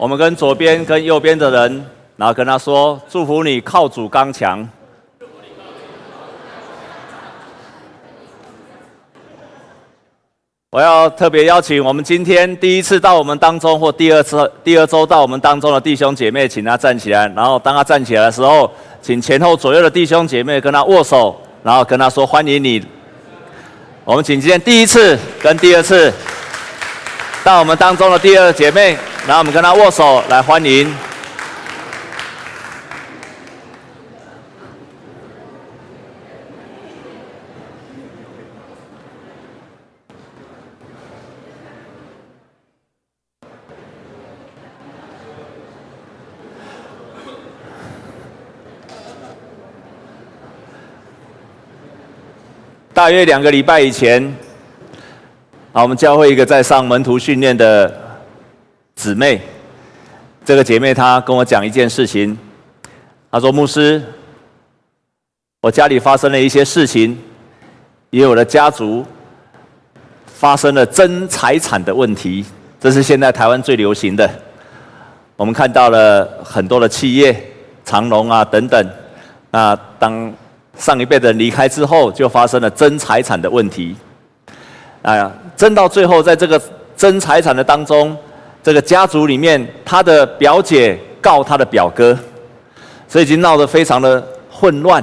我们跟左边跟右边的人，然后跟他说：“祝福你靠主刚强。”我要特别邀请我们今天第一次到我们当中，或第二次、第二周到我们当中的弟兄姐妹，请他站起来。然后当他站起来的时候，请前后左右的弟兄姐妹跟他握手，然后跟他说：“欢迎你。”我们请今天第一次跟第二次到我们当中的第二姐妹，然后我们跟他握手来欢迎。大约两个礼拜以前，啊，我们教会一个在上门徒训练的姊妹，这个姐妹她跟我讲一件事情，她说：“牧师，我家里发生了一些事情，也有了家族发生了争财产的问题，这是现在台湾最流行的。我们看到了很多的企业，长隆啊等等，那当。”上一辈的人离开之后，就发生了争财产的问题。哎呀，争到最后，在这个争财产的当中，这个家族里面，他的表姐告他的表哥，所以已经闹得非常的混乱，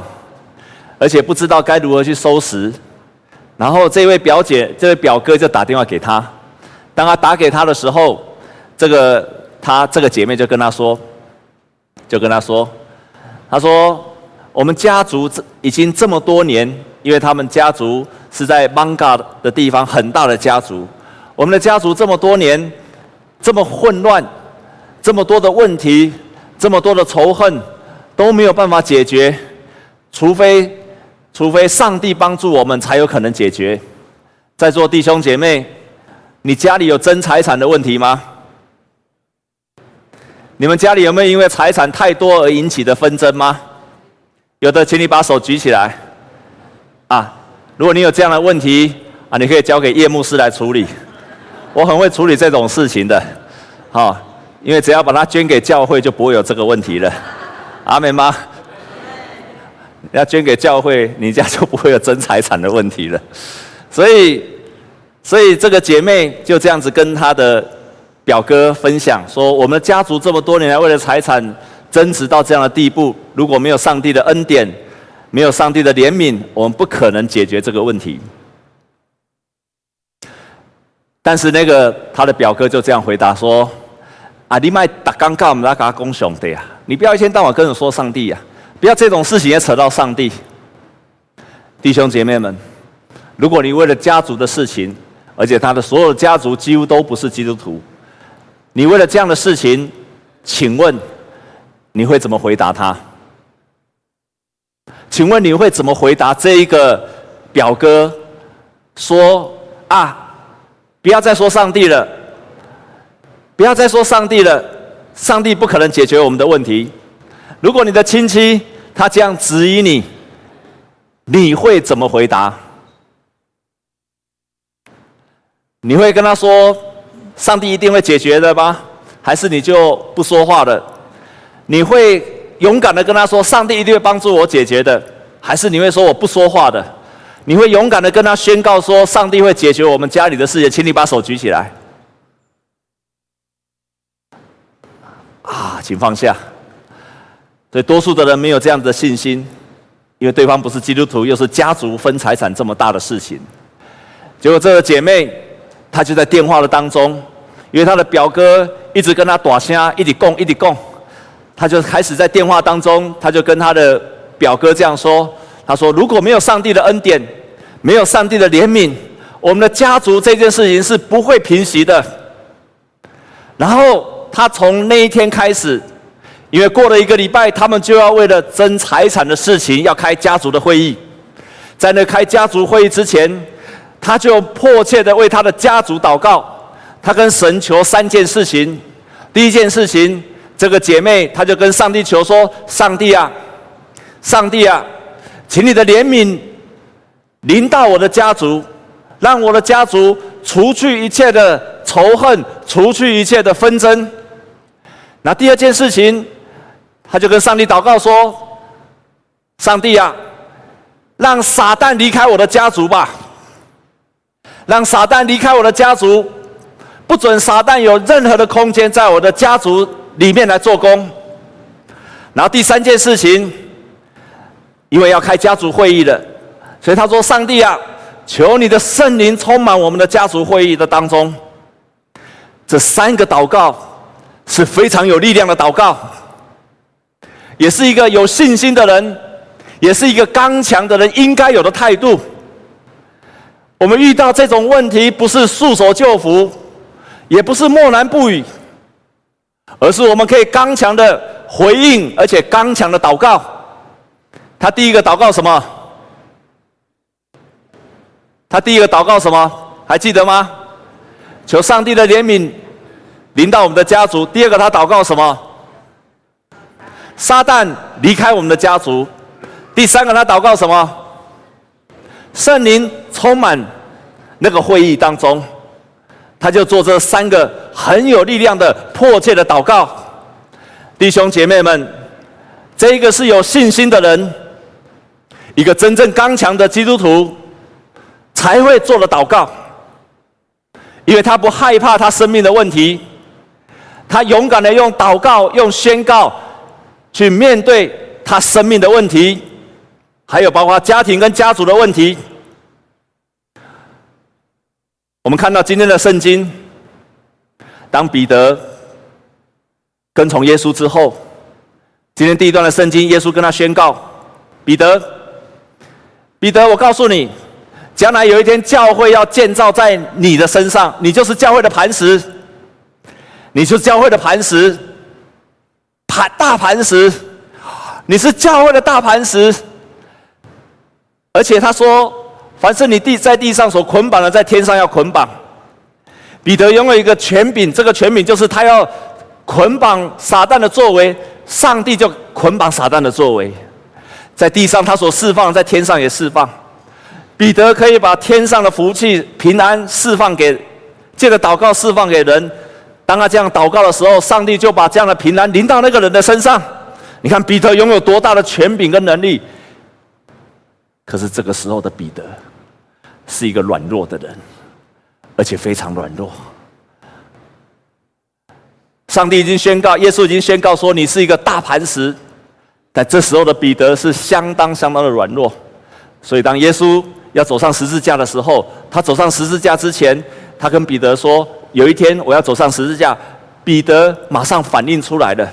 而且不知道该如何去收拾。然后这位表姐、这位表哥就打电话给他，当他打给他的时候，这个他这个姐妹就跟他说，就跟他说，他说。我们家族这已经这么多年，因为他们家族是在艋舺的地方，很大的家族。我们的家族这么多年，这么混乱，这么多的问题，这么多的仇恨，都没有办法解决，除非，除非上帝帮助我们，才有可能解决。在座弟兄姐妹，你家里有争财产的问题吗？你们家里有没有因为财产太多而引起的纷争吗？有的，请你把手举起来。啊，如果你有这样的问题啊，你可以交给叶牧师来处理。我很会处理这种事情的，好，因为只要把它捐给教会，就不会有这个问题了。阿门吗？要捐给教会，你家就不会有争财产的问题了。所以，所以这个姐妹就这样子跟她的表哥分享说：我们家族这么多年来为了财产。争执到这样的地步，如果没有上帝的恩典，没有上帝的怜悯，我们不可能解决这个问题。但是那个他的表哥就这样回答说：“啊，你卖打刚告我们那个公兄弟啊，你不要一天到晚跟人说上帝呀，不要这种事情也扯到上帝。”弟兄姐妹们，如果你为了家族的事情，而且他的所有家族几乎都不是基督徒，你为了这样的事情，请问？你会怎么回答他？请问你会怎么回答这一个表哥？说啊，不要再说上帝了，不要再说上帝了，上帝不可能解决我们的问题。如果你的亲戚他这样质疑你，你会怎么回答？你会跟他说上帝一定会解决的吗？还是你就不说话了？你会勇敢的跟他说：“上帝一定会帮助我解决的。”还是你会说：“我不说话的？”你会勇敢的跟他宣告说：“上帝会解决我们家里的事情。”请你把手举起来。啊，请放下。所以多数的人没有这样的信心，因为对方不是基督徒，又是家族分财产这么大的事情。结果这个姐妹，她就在电话的当中，因为她的表哥一直跟她大声，一直供，一直供。她就开始在电话当中，她就跟她的表哥这样说：“她说，如果没有上帝的恩典，没有上帝的怜悯，我们的家族这件事情是不会平息的。”然后他从那一天开始，因为过了一个礼拜，他们就要为了争财产的事情要开家族的会议。在那开家族会议之前，他就迫切的为他的家族祷告。他跟神求三件事情：第一件事情。这个姐妹，她就跟上帝求说：“上帝啊，上帝啊，请你的怜悯临到我的家族，让我的家族除去一切的仇恨，除去一切的纷争。”那第二件事情，他就跟上帝祷告说：“上帝啊，让撒旦离开我的家族吧，让撒旦离开我的家族，不准撒旦有任何的空间在我的家族里面来做工。”然后第三件事情，因为要开家族会议了，所以他说：“上帝啊，求你的圣灵充满我们的家族会议的当中。”这三个祷告。是非常有力量的祷告，也是一个有信心的人，也是一个刚强的人应该有的态度。我们遇到这种问题，不是束手就缚，也不是默然不语，而是我们可以刚强的回应，而且刚强的祷告。他第一个祷告什么？他第一个祷告什么？还记得吗？求上帝的怜悯。临到我们的家族。第二个，他祷告什么？撒旦离开我们的家族。第三个，他祷告什么？圣灵充满那个会议当中，他就做这三个很有力量的迫切的祷告。弟兄姐妹们，这一个是有信心的人，一个真正刚强的基督徒才会做的祷告，因为他不害怕他生命的问题。他勇敢的用祷告、用宣告去面对他生命的问题，还有包括家庭跟家族的问题。我们看到今天的圣经，当彼得跟从耶稣之后，今天第一段的圣经，耶稣跟他宣告：彼得，彼得，我告诉你，将来有一天教会要建造在你的身上，你就是教会的磐石。你是教会的磐石，磐大磐石，你是教会的大磐石。而且他说，凡是你地在地上所捆绑的，在天上要捆绑。彼得拥有一个权柄，这个权柄就是他要捆绑撒旦的作为，上帝就捆绑撒旦的作为。在地上他所释放，在天上也释放。彼得可以把天上的福气、平安释放给，借着祷告释放给人。当他这样祷告的时候，上帝就把这样的平安临到那个人的身上。你看彼得拥有多大的权柄跟能力？可是这个时候的彼得是一个软弱的人，而且非常软弱。上帝已经宣告，耶稣已经宣告说你是一个大磐石，但这时候的彼得是相当相当的软弱。所以当耶稣要走上十字架的时候，他走上十字架之前，他跟彼得说。有一天我要走上十字架，彼得马上反应出来了，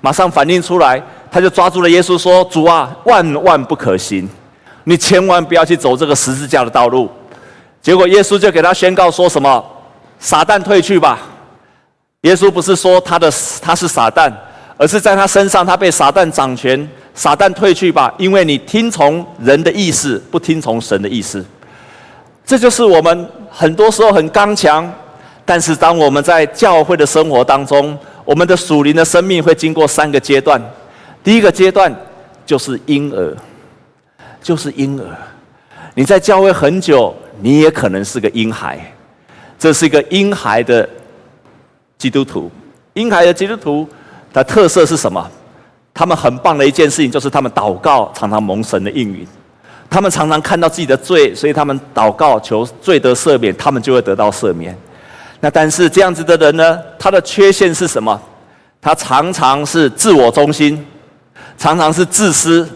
马上反应出来，他就抓住了耶稣说：“主啊，万万不可行，你千万不要去走这个十字架的道路。”结果耶稣就给他宣告说什么：“撒旦退去吧。”耶稣不是说他的他是撒旦，而是在他身上他被撒旦掌权，撒旦退去吧，因为你听从人的意思，不听从神的意思。这就是我们很多时候很刚强。但是，当我们在教会的生活当中，我们的属灵的生命会经过三个阶段。第一个阶段就是婴儿，就是婴儿。你在教会很久，你也可能是个婴孩。这是一个婴孩的基督徒。婴孩的基督徒的特色是什么？他们很棒的一件事情就是他们祷告常常蒙神的应允。他们常常看到自己的罪，所以他们祷告求罪得赦免，他们就会得到赦免。那但是这样子的人呢，他的缺陷是什么？他常常是自我中心，常常是自私，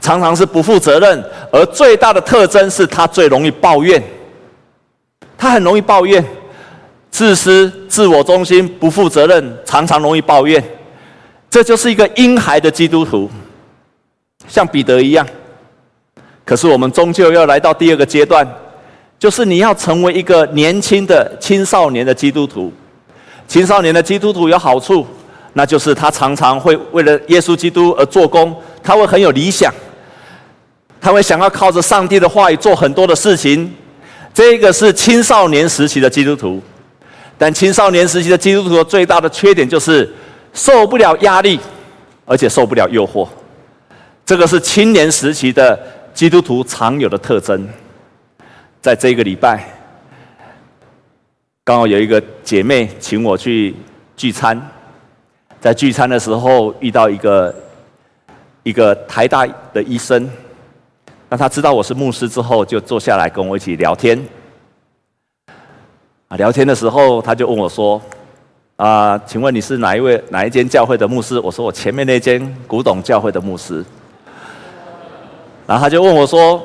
常常是不负责任，而最大的特征是他最容易抱怨。他很容易抱怨，自私、自我中心、不负责任，常常容易抱怨。这就是一个婴孩的基督徒，像彼得一样。可是我们终究要来到第二个阶段。就是你要成为一个年轻的青少年的基督徒，青少年的基督徒有好处，那就是他常常会为了耶稣基督而做工，他会很有理想，他会想要靠着上帝的话语做很多的事情。这个是青少年时期的基督徒，但青少年时期的基督徒最大的缺点就是受不了压力，而且受不了诱惑。这个是青年时期的基督徒常有的特征。在这个礼拜，刚好有一个姐妹请我去聚餐，在聚餐的时候遇到一个一个台大的医生，那他知道我是牧师之后，就坐下来跟我一起聊天。啊，聊天的时候他就问我说：“啊，请问你是哪一位哪一间教会的牧师？”我说：“我前面那间古董教会的牧师。”然后他就问我说：“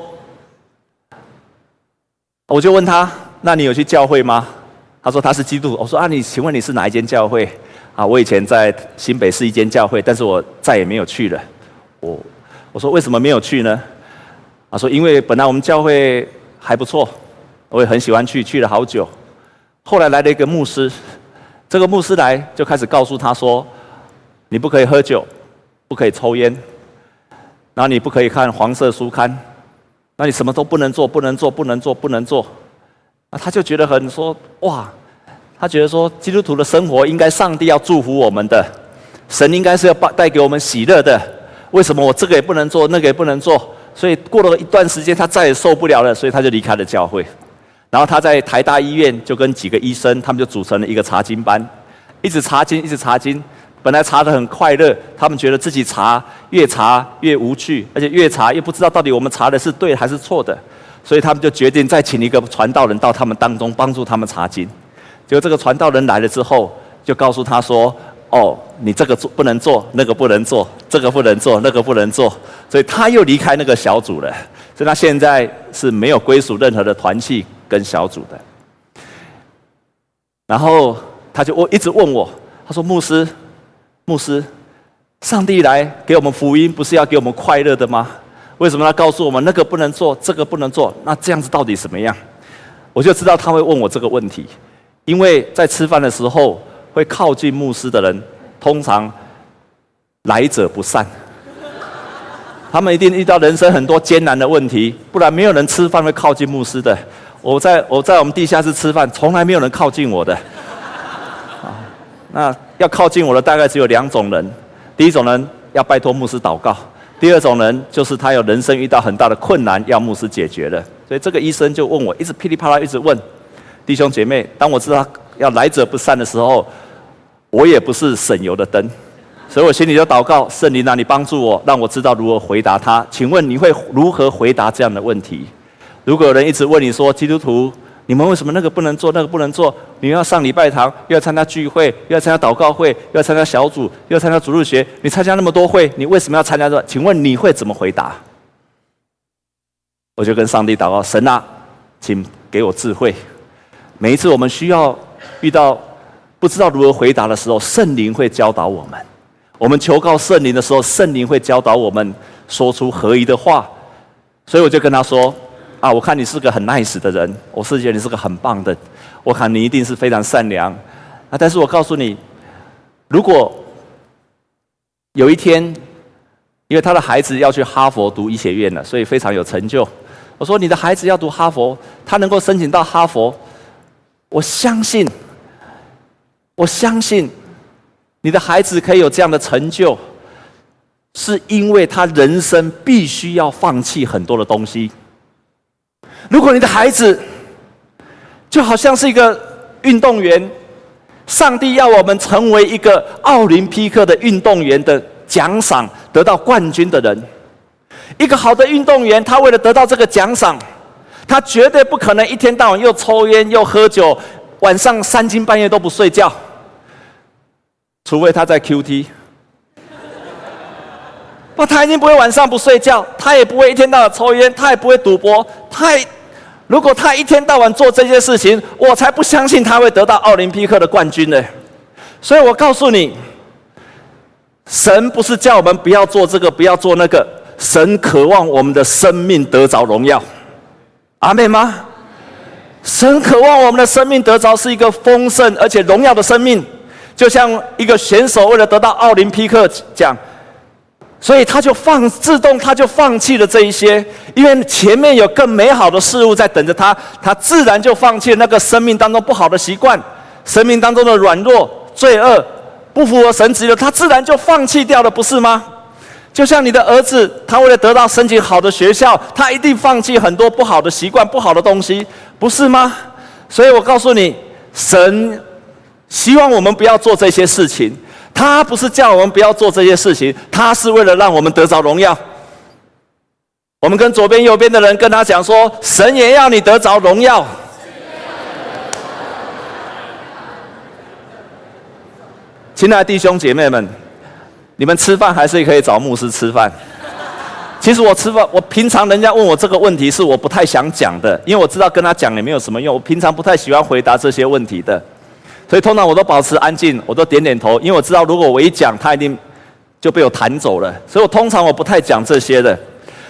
我就问他，那你有去教会吗？”他说他是基督徒。我说：“啊，你请问你是哪一间教会？”啊，我以前在新北市一间教会，但是我再也没有去了。我我说为什么没有去呢？他说因为本来我们教会还不错，我也很喜欢去，去了好久。后来来了一个牧师，这个牧师来就开始告诉他说：“你不可以喝酒，不可以抽烟。”然后你不可以看黄色书刊，那你什么都不能做，不能做，不能做，不能做。那他就觉得很说哇，他觉得说基督徒的生活应该上帝要祝福我们的，神应该是要带带给我们喜乐的。为什么我这个也不能做，那个也不能做？所以过了一段时间，他再也受不了了，所以他就离开了教会。然后他在台大医院就跟几个医生，他们就组成了一个查经班，一直查经，一直查经。本来查得很快乐，他们觉得自己查越查越无趣，而且越查越不知道到底我们查的是对还是错的，所以他们就决定再请一个传道人到他们当中帮助他们查经。结果这个传道人来了之后，就告诉他说：“哦，你这个做不能做，那个不能做，这个不能做，那个不能做。”所以他又离开那个小组了。所以他现在是没有归属任何的团契跟小组的。然后他就我一直问我，他说：“牧师。”牧师，上帝来给我们福音，不是要给我们快乐的吗？为什么他告诉我们那个不能做，这个不能做？那这样子到底什么样？我就知道他会问我这个问题，因为在吃饭的时候会靠近牧师的人，通常来者不善，他们一定遇到人生很多艰难的问题，不然没有人吃饭会靠近牧师的。我在我在我们地下室吃饭，从来没有人靠近我的。啊那要靠近我的大概只有两种人，第一种人要拜托牧师祷告，第二种人就是他有人生遇到很大的困难要牧师解决的。所以这个医生就问我，一直噼里啪啦一直问弟兄姐妹，当我知道要来者不善的时候，我也不是省油的灯，所以我心里就祷告，圣灵啊，你帮助我，让我知道如何回答他。请问你会如何回答这样的问题？如果有人一直问你说基督徒，你们为什么那个不能做，那个不能做？你们要上礼拜堂，又要参加聚会，又要参加祷告会，又要参加小组，又要参加主日学。你参加那么多会，你为什么要参加这？请问你会怎么回答？我就跟上帝祷告：神啊，请给我智慧。每一次我们需要遇到不知道如何回答的时候，圣灵会教导我们。我们求告圣灵的时候，圣灵会教导我们说出合宜的话。所以我就跟他说。啊，我看你是个很 nice 的人，我是觉得你是个很棒的，我看你一定是非常善良。啊，但是我告诉你，如果有一天，因为他的孩子要去哈佛读医学院了，所以非常有成就。我说你的孩子要读哈佛，他能够申请到哈佛，我相信，我相信你的孩子可以有这样的成就，是因为他人生必须要放弃很多的东西。如果你的孩子就好像是一个运动员，上帝要我们成为一个奥林匹克的运动员的奖赏，得到冠军的人。一个好的运动员，他为了得到这个奖赏，他绝对不可能一天到晚又抽烟又喝酒，晚上三更半夜都不睡觉，除非他在 QT。不，他一定不会晚上不睡觉，他也不会一天到晚抽烟，他也不会赌博，他。如果他一天到晚做这些事情，我才不相信他会得到奥林匹克的冠军呢。所以我告诉你，神不是叫我们不要做这个，不要做那个，神渴望我们的生命得着荣耀。阿妹吗？神渴望我们的生命得着是一个丰盛而且荣耀的生命，就像一个选手为了得到奥林匹克奖。所以他就放自动，他就放弃了这一些，因为前面有更美好的事物在等着他，他自然就放弃那个生命当中不好的习惯，生命当中的软弱、罪恶、不符合神旨的，他自然就放弃掉了，不是吗？就像你的儿子，他为了得到申请好的学校，他一定放弃很多不好的习惯、不好的东西，不是吗？所以我告诉你，神希望我们不要做这些事情。他不是叫我们不要做这些事情，他是为了让我们得着荣耀。我们跟左边、右边的人跟他讲说：神也要你得着荣耀。亲爱的弟兄姐妹们，你们吃饭还是可以找牧师吃饭。其实我吃饭，我平常人家问我这个问题是我不太想讲的，因为我知道跟他讲也没有什么用。我平常不太喜欢回答这些问题的，所以通常我都保持安静，我都点点头，因为我知道如果我一讲，他一定就被我弹走了。所以我通常我不太讲这些的。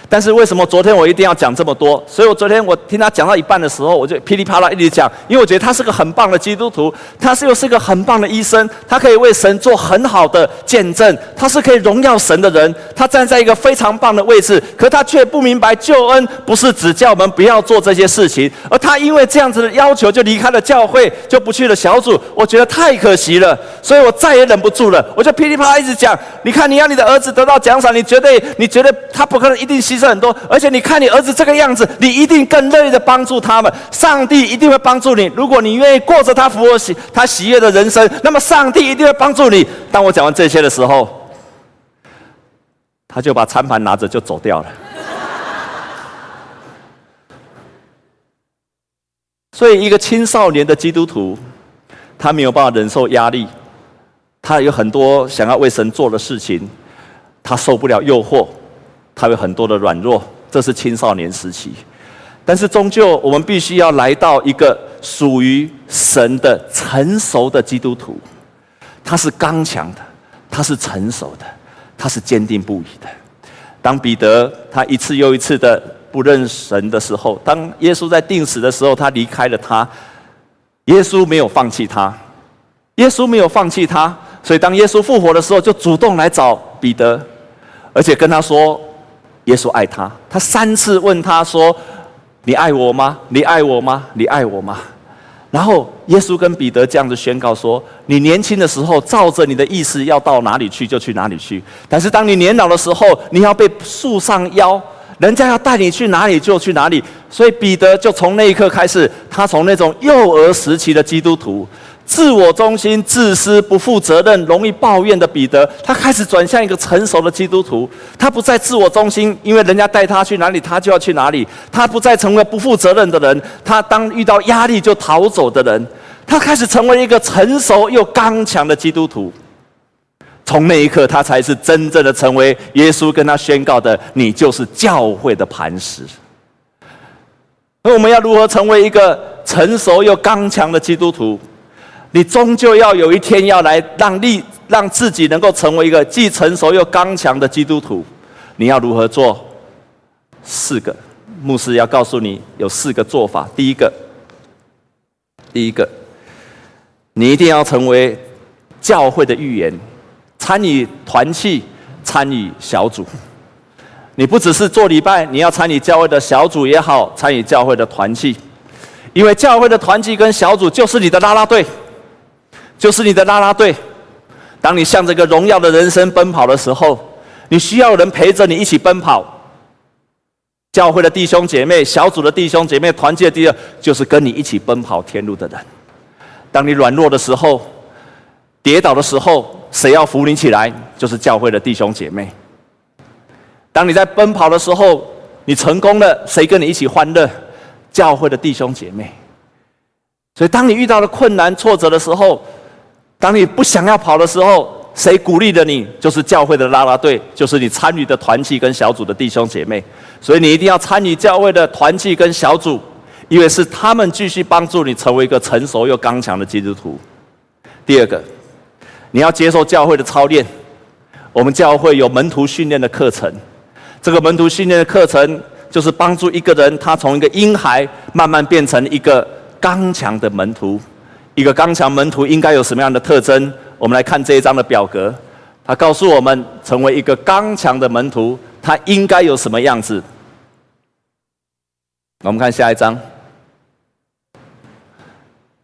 但是为什么昨天我一定要讲这么多？所以我昨天我听他讲到一半的时候，我就噼里啪啦一直讲，因为我觉得他是个很棒的基督徒，他是又是个很棒的医生，他可以为神做很好的见证，他是可以荣耀神的人，他站在一个非常棒的位置，可他却不明白救恩不是只叫我们不要做这些事情，而他因为这样子的要求就离开了教会，就不去了小组，我觉得太可惜了，所以我再也忍不住了，我就噼里啪啦一直讲，你看你要你的儿子得到奖赏，你绝对你觉得他不可能一定牺是很多，而且你看你儿子这个样子，你一定更乐意的帮助他们。上帝一定会帮助你，如果你愿意过着他福和喜他喜悦的人生，那么上帝一定会帮助你。当我讲完这些的时候，他就把餐盘拿着就走掉了。所以，一个青少年的基督徒，他没有办法忍受压力，他有很多想要为神做的事情，他受不了诱惑。他有很多的软弱，这是青少年时期。但是终究，我们必须要来到一个属于神的成熟的基督徒。他是刚强的，他是成熟的，他是坚定不移的。当彼得他一次又一次的不认神的时候，当耶稣在定死的时候，他离开了他。耶稣没有放弃他，耶稣没有放弃他，所以当耶稣复活的时候，就主动来找彼得，而且跟他说。耶稣爱他，他三次问他说：“你爱我吗？你爱我吗？你爱我吗？”然后耶稣跟彼得这样子宣告说：“你年轻的时候，照着你的意思要到哪里去就去哪里去；但是当你年老的时候，你要被束上腰，人家要带你去哪里就去哪里。”所以彼得就从那一刻开始，他从那种幼儿时期的基督徒。自我中心、自私、不负责任、容易抱怨的彼得，他开始转向一个成熟的基督徒。他不再自我中心，因为人家带他去哪里，他就要去哪里。他不再成为不负责任的人，他当遇到压力就逃走的人。他开始成为一个成熟又刚强的基督徒。从那一刻，他才是真正的成为耶稣跟他宣告的：“你就是教会的磐石。”那我们要如何成为一个成熟又刚强的基督徒？你终究要有一天要来让力，让自己能够成为一个既成熟又刚强的基督徒。你要如何做？四个牧师要告诉你有四个做法。第一个，第一个，你一定要成为教会的预言，参与团契，参与小组。你不只是做礼拜，你要参与教会的小组也好，参与教会的团契，因为教会的团契跟小组就是你的啦啦队。就是你的啦啦队，当你向这个荣耀的人生奔跑的时候，你需要人陪着你一起奔跑。教会的弟兄姐妹、小组的弟兄姐妹、团契的弟兄，就是跟你一起奔跑天路的人。当你软弱的时候、跌倒的时候，谁要扶你起来？就是教会的弟兄姐妹。当你在奔跑的时候，你成功了，谁跟你一起欢乐？教会的弟兄姐妹。所以，当你遇到了困难、挫折的时候，当你不想要跑的时候，谁鼓励的你？就是教会的啦啦队，就是你参与的团契跟小组的弟兄姐妹。所以你一定要参与教会的团契跟小组，因为是他们继续帮助你成为一个成熟又刚强的基督徒。第二个，你要接受教会的操练。我们教会有门徒训练的课程，这个门徒训练的课程就是帮助一个人，他从一个婴孩慢慢变成一个刚强的门徒。一个刚强门徒应该有什么样的特征？我们来看这一张的表格，他告诉我们，成为一个刚强的门徒，他应该有什么样子？我们看下一张，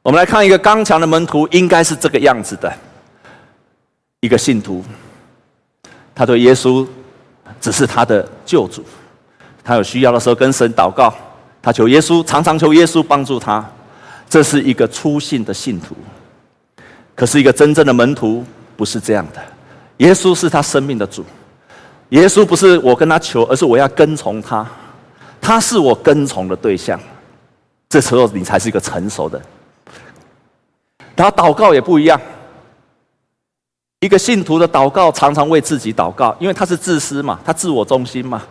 我们来看一个刚强的门徒，应该是这个样子的。一个信徒，他对耶稣只是他的救主，他有需要的时候跟神祷告，他求耶稣，常常求耶稣帮助他。这是一个初信的信徒，可是一个真正的门徒不不是这样的。耶稣是他生命的主，耶稣不是我跟他求，而是我要跟从他，他是我跟从的对象。这时候你才是一个成熟的。然后祷告也不一样，一个信徒的祷告常常为自己祷告，因为他是自私嘛，他自我中心嘛，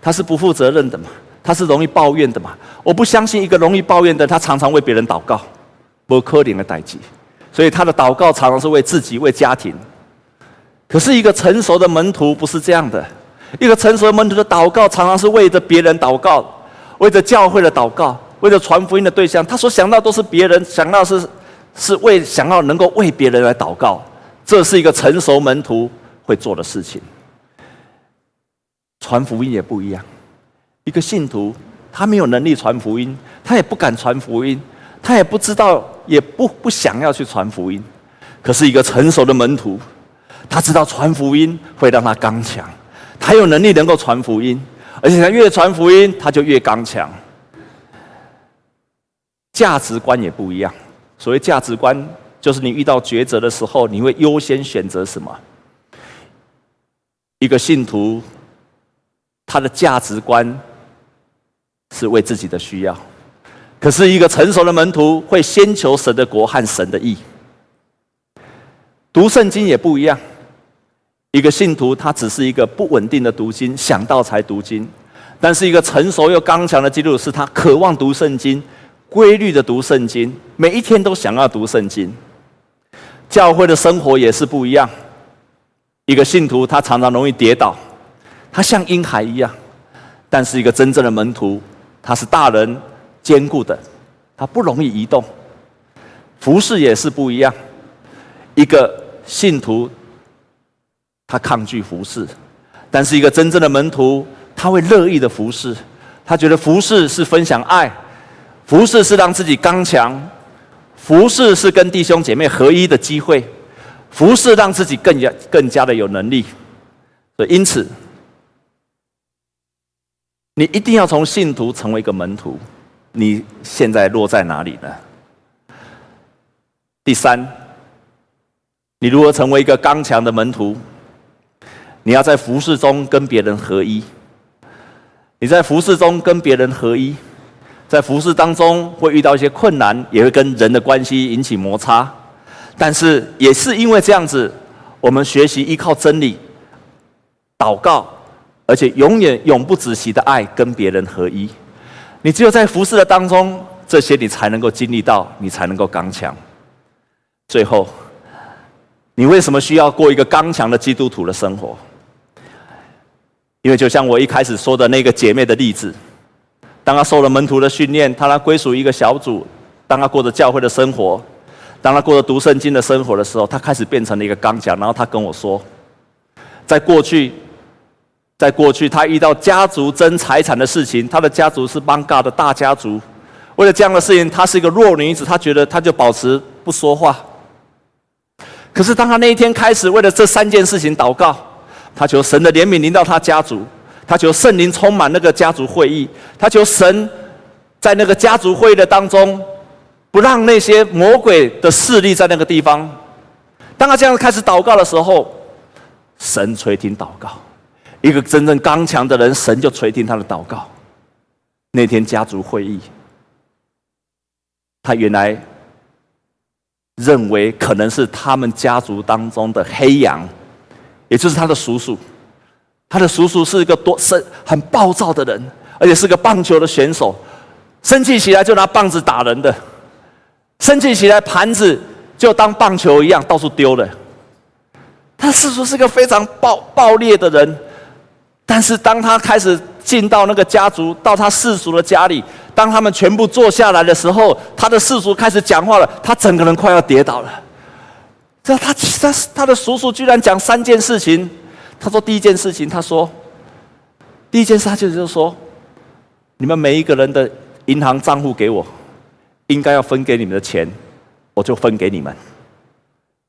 他是不负责任的嘛，他是容易抱怨的嘛。我不相信一个容易抱怨的，他常常为别人祷告，不可怜的代际，所以他的祷告常常是为自己、为家庭。可是一个成熟的门徒不是这样的，一个成熟的门徒的祷告常常是为着别人祷告，为着教会的祷告，为着传福音的对象，他所想到都是别人，想到是是为想要能够为别人来祷告，这是一个成熟门徒会做的事情。传福音也不一样，一个信徒他没有能力传福音，他也不敢传福音，他也不知道，也不不想要去传福音。可是一个成熟的门徒。他知道传福音会让他刚强，他有能力能够传福音，而且他越传福音，他就越刚强。价值观也不一样。所谓价值观，就是你遇到抉择的时候，你会优先选择什么？一个信徒，他的价值观是为自己的需要；可是，一个成熟的门徒会先求神的国和神的义。读圣经也不一样。一个信徒，他只是一个不稳定的读经，想到才读经；但是一个成熟又刚强的基督徒，是他渴望读圣经，规律的读圣经，每一天都想要读圣经。教会的生活也是不一样。一个信徒，他常常容易跌倒，他像婴孩一样；但是一个真正的门徒，他是大人，坚固的，他不容易移动。服饰也是不一样。一个信徒。他抗拒服侍，但是一个真正的门徒，他会乐意的服侍。他觉得服侍是分享爱，服侍是让自己刚强，服侍是跟弟兄姐妹合一的机会，服侍让自己更加更加的有能力。所以，因此，你一定要从信徒成为一个门徒。你现在落在哪里呢？第三，你如何成为一个刚强的门徒？你要在服事中跟别人合一。你在服事中跟别人合一，在服事当中会遇到一些困难，也会跟人的关系引起摩擦。但是也是因为这样子，我们学习依靠真理、祷告，而且永远永不止息的爱跟别人合一。你只有在服侍的当中，这些你才能够经历到，你才能够刚强。最后，你为什么需要过一个刚强的基督徒的生活？因为就像我一开始说的那个姐妹的例子，当她受了门徒的训练，她她归属一个小组，当她过着教会的生活，当她过着读圣经的生活的时候，她开始变成了一个刚强。然后她跟我说，在过去，在过去，他遇到家族争财产的事情，他的家族是邦嘎的大家族，为了这样的事情，她是一个弱女子，她觉得她就保持不说话。可是当她那一天开始为了这三件事情祷告。他求神的怜悯临到他家族，他求圣灵充满那个家族会议，他求神在那个家族会议的当中，不让那些魔鬼的势力在那个地方。当他这样开始祷告的时候，神垂听祷告，一个真正刚强的人，神就垂听他的祷告。那天家族会议，他原来认为可能是他们家族当中的黑羊。也就是他的叔叔，他的叔叔是一个多生很暴躁的人，而且是个棒球的选手，生气起来就拿棒子打人的，生气起来盘子就当棒球一样到处丢了。他叔叔是个非常暴暴烈的人，但是当他开始进到那个家族，到他世俗的家里，当他们全部坐下来的时候，他的世俗开始讲话了，他整个人快要跌倒了。这他他他的叔叔居然讲三件事情。他说第一件事情，他说第一件事，他就是说，你们每一个人的银行账户给我，应该要分给你们的钱，我就分给你们。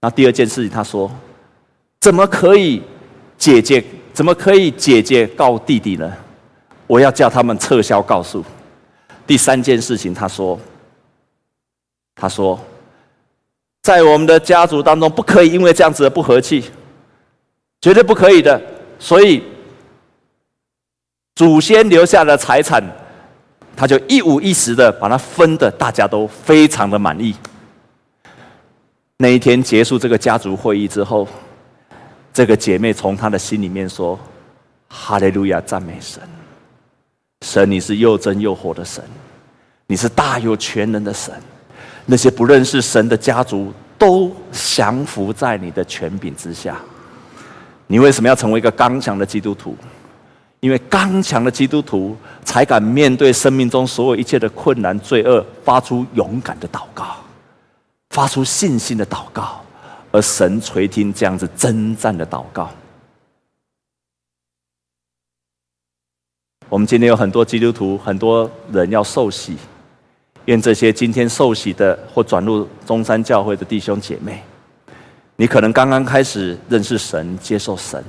那第二件事情，他说，怎么可以姐姐怎么可以姐姐告弟弟呢？我要叫他们撤销告诉。第三件事情，他说，他说。在我们的家族当中，不可以因为这样子的不和气，绝对不可以的。所以，祖先留下的财产，他就一五一十的把它分的，大家都非常的满意。那一天结束这个家族会议之后，这个姐妹从她的心里面说：“哈利路亚，赞美神！神，你是又真又活的神，你是大有全能的神。”那些不认识神的家族都降服在你的权柄之下。你为什么要成为一个刚强的基督徒？因为刚强的基督徒才敢面对生命中所有一切的困难、罪恶，发出勇敢的祷告，发出信心的祷告，而神垂听这样子征战的祷告。我们今天有很多基督徒，很多人要受洗。愿这些今天受洗的或转入中山教会的弟兄姐妹，你可能刚刚开始认识神、接受神，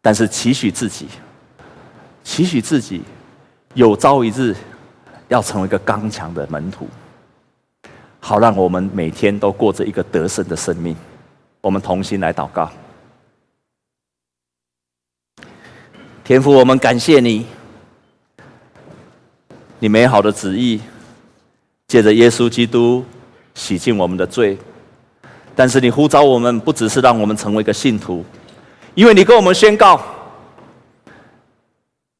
但是期许自己，期许自己有朝一日要成为一个刚强的门徒，好让我们每天都过着一个得胜的生命。我们同心来祷告，天父，我们感谢你，你美好的旨意。借着耶稣基督洗净我们的罪，但是你呼召我们，不只是让我们成为一个信徒，因为你跟我们宣告，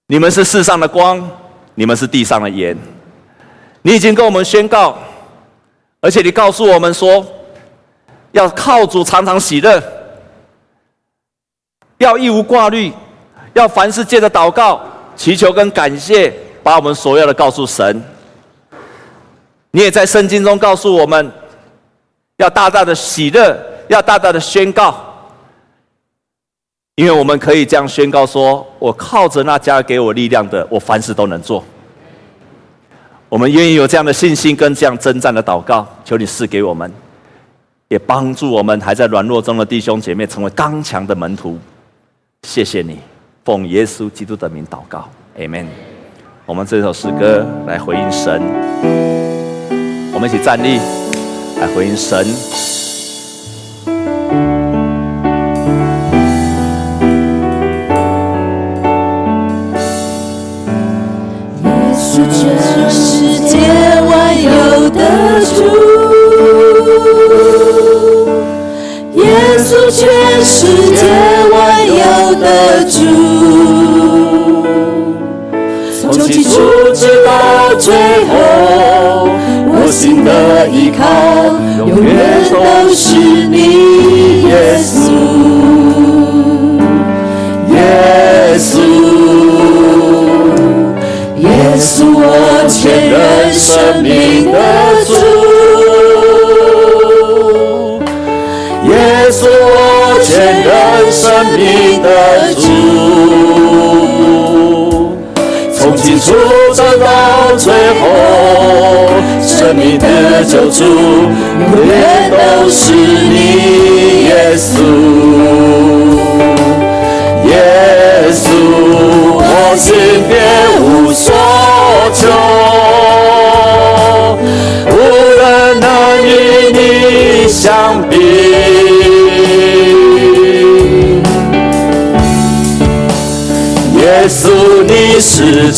你们是世上的光，你们是地上的盐。你已经跟我们宣告，而且你告诉我们说，要靠主常常喜乐，要一无挂虑，要凡事借着祷告、祈求跟感谢，把我们所要的告诉神。你也在圣经中告诉我们，要大大的喜乐，要大大的宣告，因为我们可以这样宣告说：我靠着那加给我力量的，我凡事都能做。我们愿意有这样的信心跟这样征战的祷告，求你赐给我们，也帮助我们还在软弱中的弟兄姐妹成为刚强的门徒。谢谢你，奉耶稣基督的名祷告，Amen。我们这首诗歌来回应神。我们一起站立，来回应神。全世界万有的主，从起初直到最后。我心的从起初走到最后。生命的救主，永远都是你，耶稣，耶稣，我心别无所求，无人能与你相比，耶稣，你是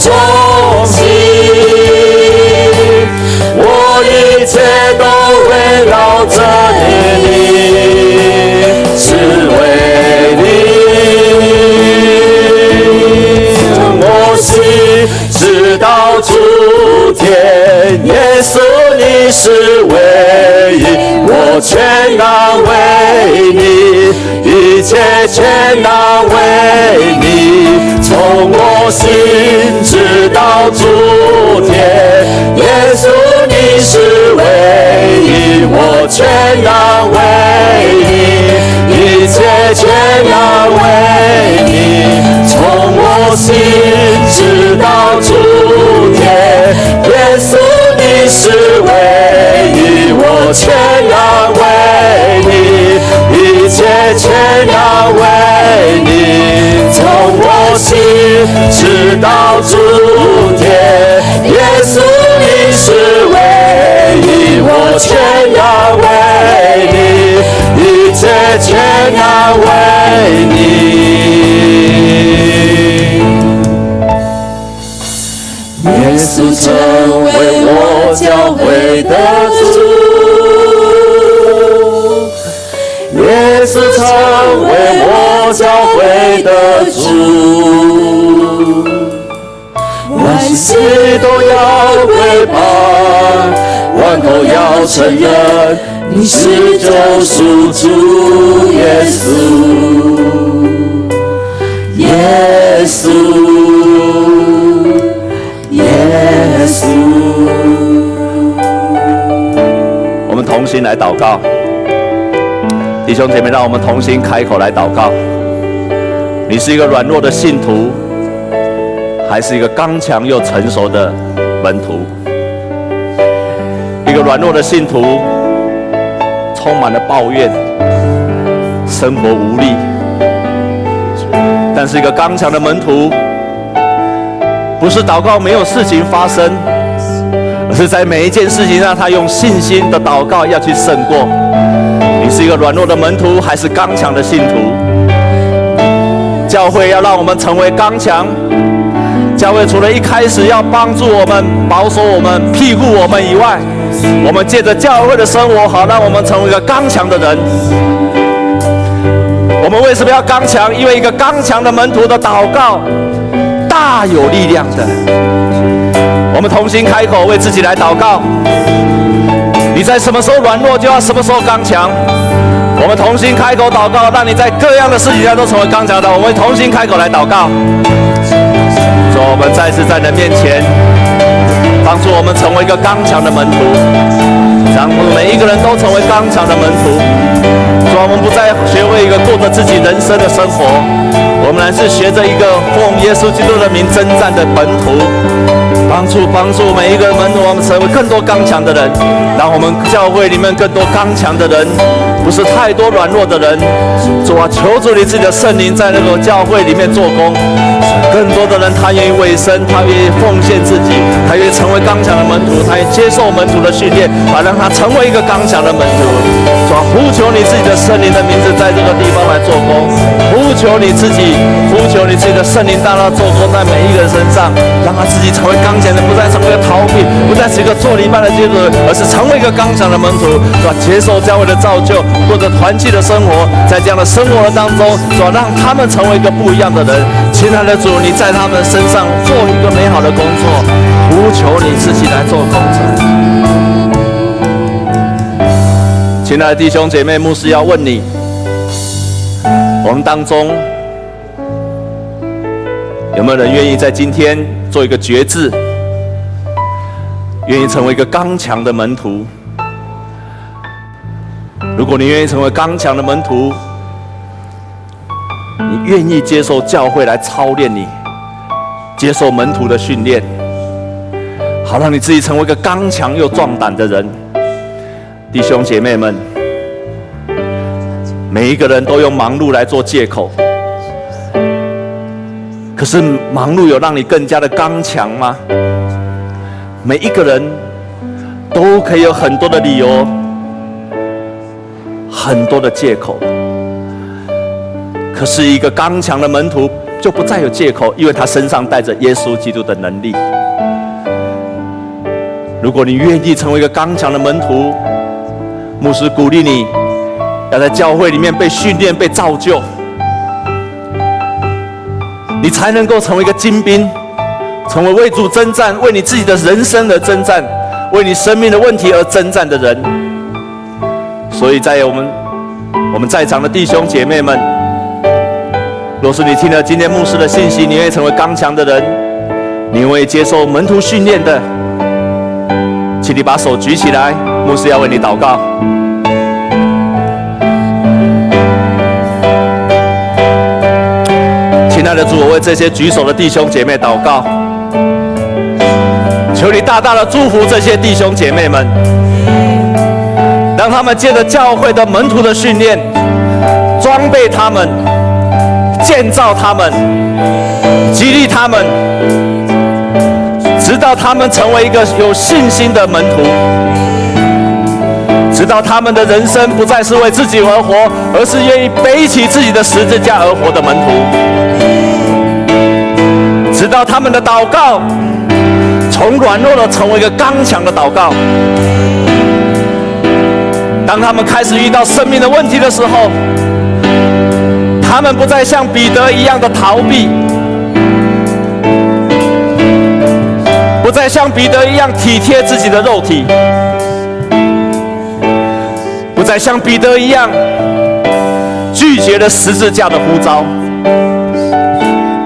中心。我一切都围绕着你，只为你。我心直到诸天，耶稣你是唯一，我全然为你，一切全然为你。从我心直到主天，耶稣。你是唯一，我全然为你，一切全要为你。从我心直到主天，耶稣你是唯一，我全要为，全要为你。从我心直到主天，耶稣你是唯一，我全要为你，承认你是救赎主耶稣，耶稣。耶稣，我们同心来祷告，弟兄姐妹，让我们同心开口来祷告。你是一个软弱的信徒，还是一个刚强又成熟的门徒？软弱的信徒，充满了抱怨，生活无力；但是一个刚强的门徒。不是祷告没有事情发生，而是在每一件事情上，他用信心的祷告要去胜过。你是一个软弱的门徒，还是刚强的信徒？教会要让我们成为刚强。教会除了一开始要帮助我们、保守我们、庇护我们以外，我们借着教会的生活，好让我们成为一个刚强的人。我们为什么要刚强？因为一个刚强的门徒的祷告。大有力量的，我们同心开口为自己来祷告。你在什么时候软弱，就要什么时候刚强。我们同心开口祷告，让你在各样的事情上都成为刚强的。我们同心开口来祷告。主，我们再次在你的面前，帮助我们成为一个刚强的门徒，让我们每一个人都成为刚强的门徒。主，我们不再学会一个过着自己人生的生活。我们乃是学着一个奉耶稣基督的名征战的门徒，帮助帮助每一个门徒，我们成为更多刚强的人，让我们教会里面更多刚强的人，不是太多软弱的人。主啊，求主你自己的圣灵在那个教会里面做工，更多的人他愿意委身，他愿意奉献自己，他愿意成为刚强的门徒，他愿意接受门徒的训练，啊，让他成为一个刚强的门徒。主啊，呼求你自己的圣灵的名字在这个地方来做工，呼求你自己。呼求你自己的圣灵大大做工在每一个人身上，让他自己成为刚强的，不再成为一个逃避，不再是一个做礼拜的基督徒，而是成为一个刚强的门徒，是吧？接受教会的造就，过着团契的生活，在这样的生活当中，是吧？让他们成为一个不一样的人。亲爱的主，你在他们身上做一个美好的工作，呼求你自己来做工程。亲爱的弟兄姐妹，牧师要问你，我们当中。有没有人愿意在今天做一个决志，愿意成为一个刚强的门徒？如果你愿意成为刚强的门徒，你愿意接受教会来操练你，接受门徒的训练，好让你自己成为一个刚强又壮胆的人。弟兄姐妹们，每一个人都用忙碌来做借口。可是忙碌有让你更加的刚强吗？每一个人都可以有很多的理由，很多的借口。可是一个刚强的门徒就不再有借口，因为他身上带着耶稣基督的能力。如果你愿意成为一个刚强的门徒，牧师鼓励你要在教会里面被训练、被造就。你才能够成为一个精兵，成为为主征战、为你自己的人生而征战、为你生命的问题而征战的人。所以在我们我们在场的弟兄姐妹们，若是你听了今天牧师的信息，你愿意成为刚强的人，你愿意接受门徒训练的，请你把手举起来，牧师要为你祷告。亲爱的主，我为这些举手的弟兄姐妹祷告，求你大大的祝福这些弟兄姐妹们，让他们借着教会的门徒的训练，装备他们，建造他们，激励他们，直到他们成为一个有信心的门徒。直到他们的人生不再是为自己而活，而是愿意背起自己的十字架而活的门徒。直到他们的祷告从软弱的成为一个刚强的祷告。当他们开始遇到生命的问题的时候，他们不再像彼得一样的逃避，不再像彼得一样体贴自己的肉体。不再像彼得一样拒绝了十字架的呼召，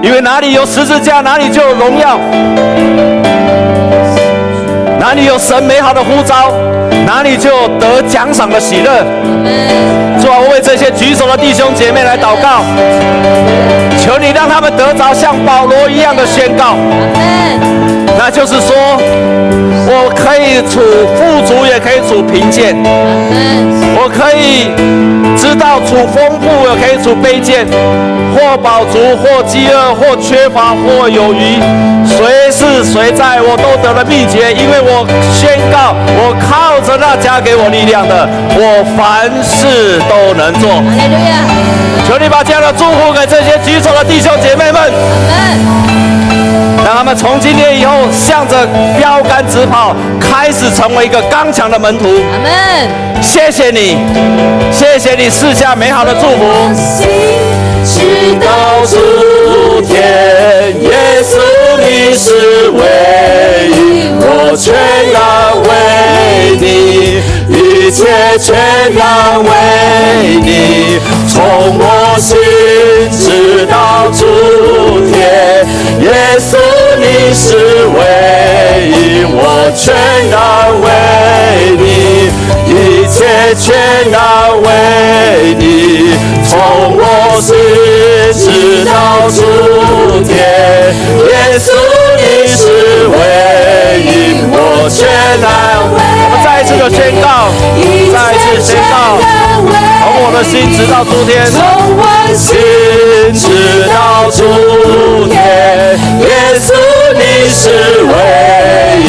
因为哪里有十字架，哪里就有荣耀；哪里有神美好的呼召，哪里就有得奖赏的喜乐。主啊，我为这些举手的弟兄姐妹来祷告，求你让他们得着像保罗一样的宣告，那就是说，我可以处富足，也可以处贫贱。我可以知道处丰富，也可以处卑贱，或饱足，或饥饿，或缺乏，或有余，随时随在，我都得了秘诀，因为我宣告，我靠着那加给我力量的，我凡事都能做。求你把这样的祝福给这些举手的弟兄姐妹们。让他们从今天以后，向着标杆直跑，开始成为一个刚强的门徒。阿门。谢谢你，谢谢你赐下美好的祝福。直到主天，耶稣你是唯一，我全然为你，一切全然为你，从我心直到主天，耶稣。你是唯一，我全然为你，一切全然为你，从我心直到主天。耶稣，你是唯一，我全然为你。我们再一次的宣告，再一次宣告，从我的心直到诸天，从我心直到诸天。耶稣。你是唯一，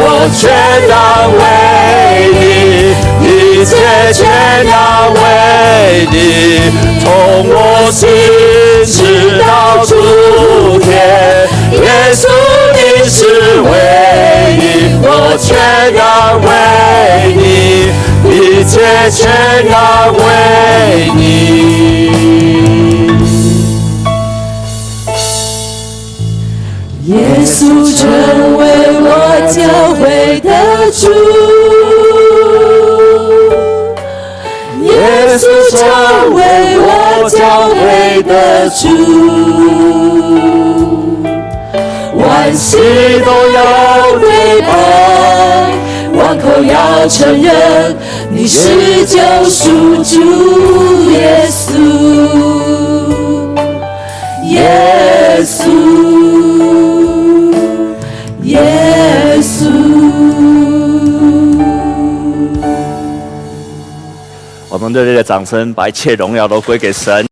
我全然为你，一切全然为你，从我心直到主天。耶稣，你是唯一，我全然为你，一切全然为你。耶稣成为我教成为我教会的主，万事都要跪拜，万口要承认你是救赎主耶稣，我们热烈的掌声，把一切荣耀都归给神。